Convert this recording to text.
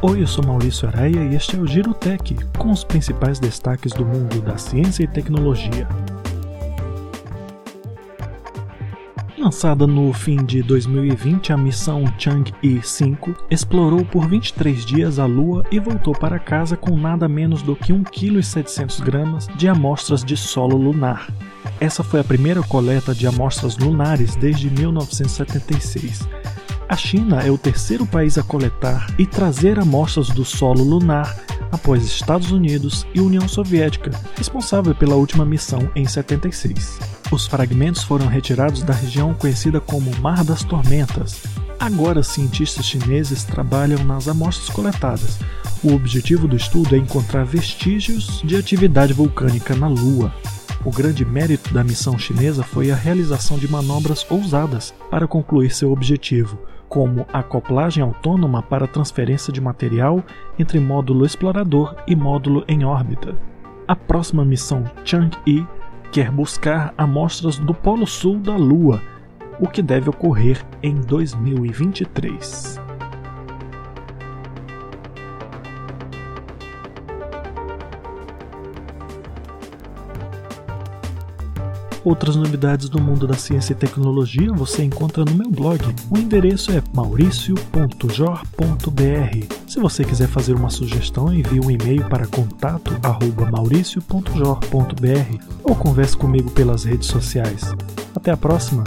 Oi, eu sou Maurício Araia e este é o Giro Tech, com os principais destaques do mundo da ciência e tecnologia. Lançada no fim de 2020, a missão Chang'e 5 explorou por 23 dias a Lua e voltou para casa com nada menos do que 1,7 kg de amostras de solo lunar. Essa foi a primeira coleta de amostras lunares desde 1976. A China é o terceiro país a coletar e trazer amostras do solo lunar após Estados Unidos e União Soviética, responsável pela última missão em 76. Os fragmentos foram retirados da região conhecida como Mar das Tormentas. Agora, cientistas chineses trabalham nas amostras coletadas. O objetivo do estudo é encontrar vestígios de atividade vulcânica na Lua. O grande mérito da missão chinesa foi a realização de manobras ousadas para concluir seu objetivo, como acoplagem autônoma para transferência de material entre módulo explorador e módulo em órbita. A próxima missão Chang'e quer buscar amostras do Polo Sul da Lua, o que deve ocorrer em 2023. Outras novidades do mundo da ciência e tecnologia você encontra no meu blog. O endereço é mauricio.jor.br. Se você quiser fazer uma sugestão, envie um e-mail para contato@mauricio.jor.br ou converse comigo pelas redes sociais. Até a próxima!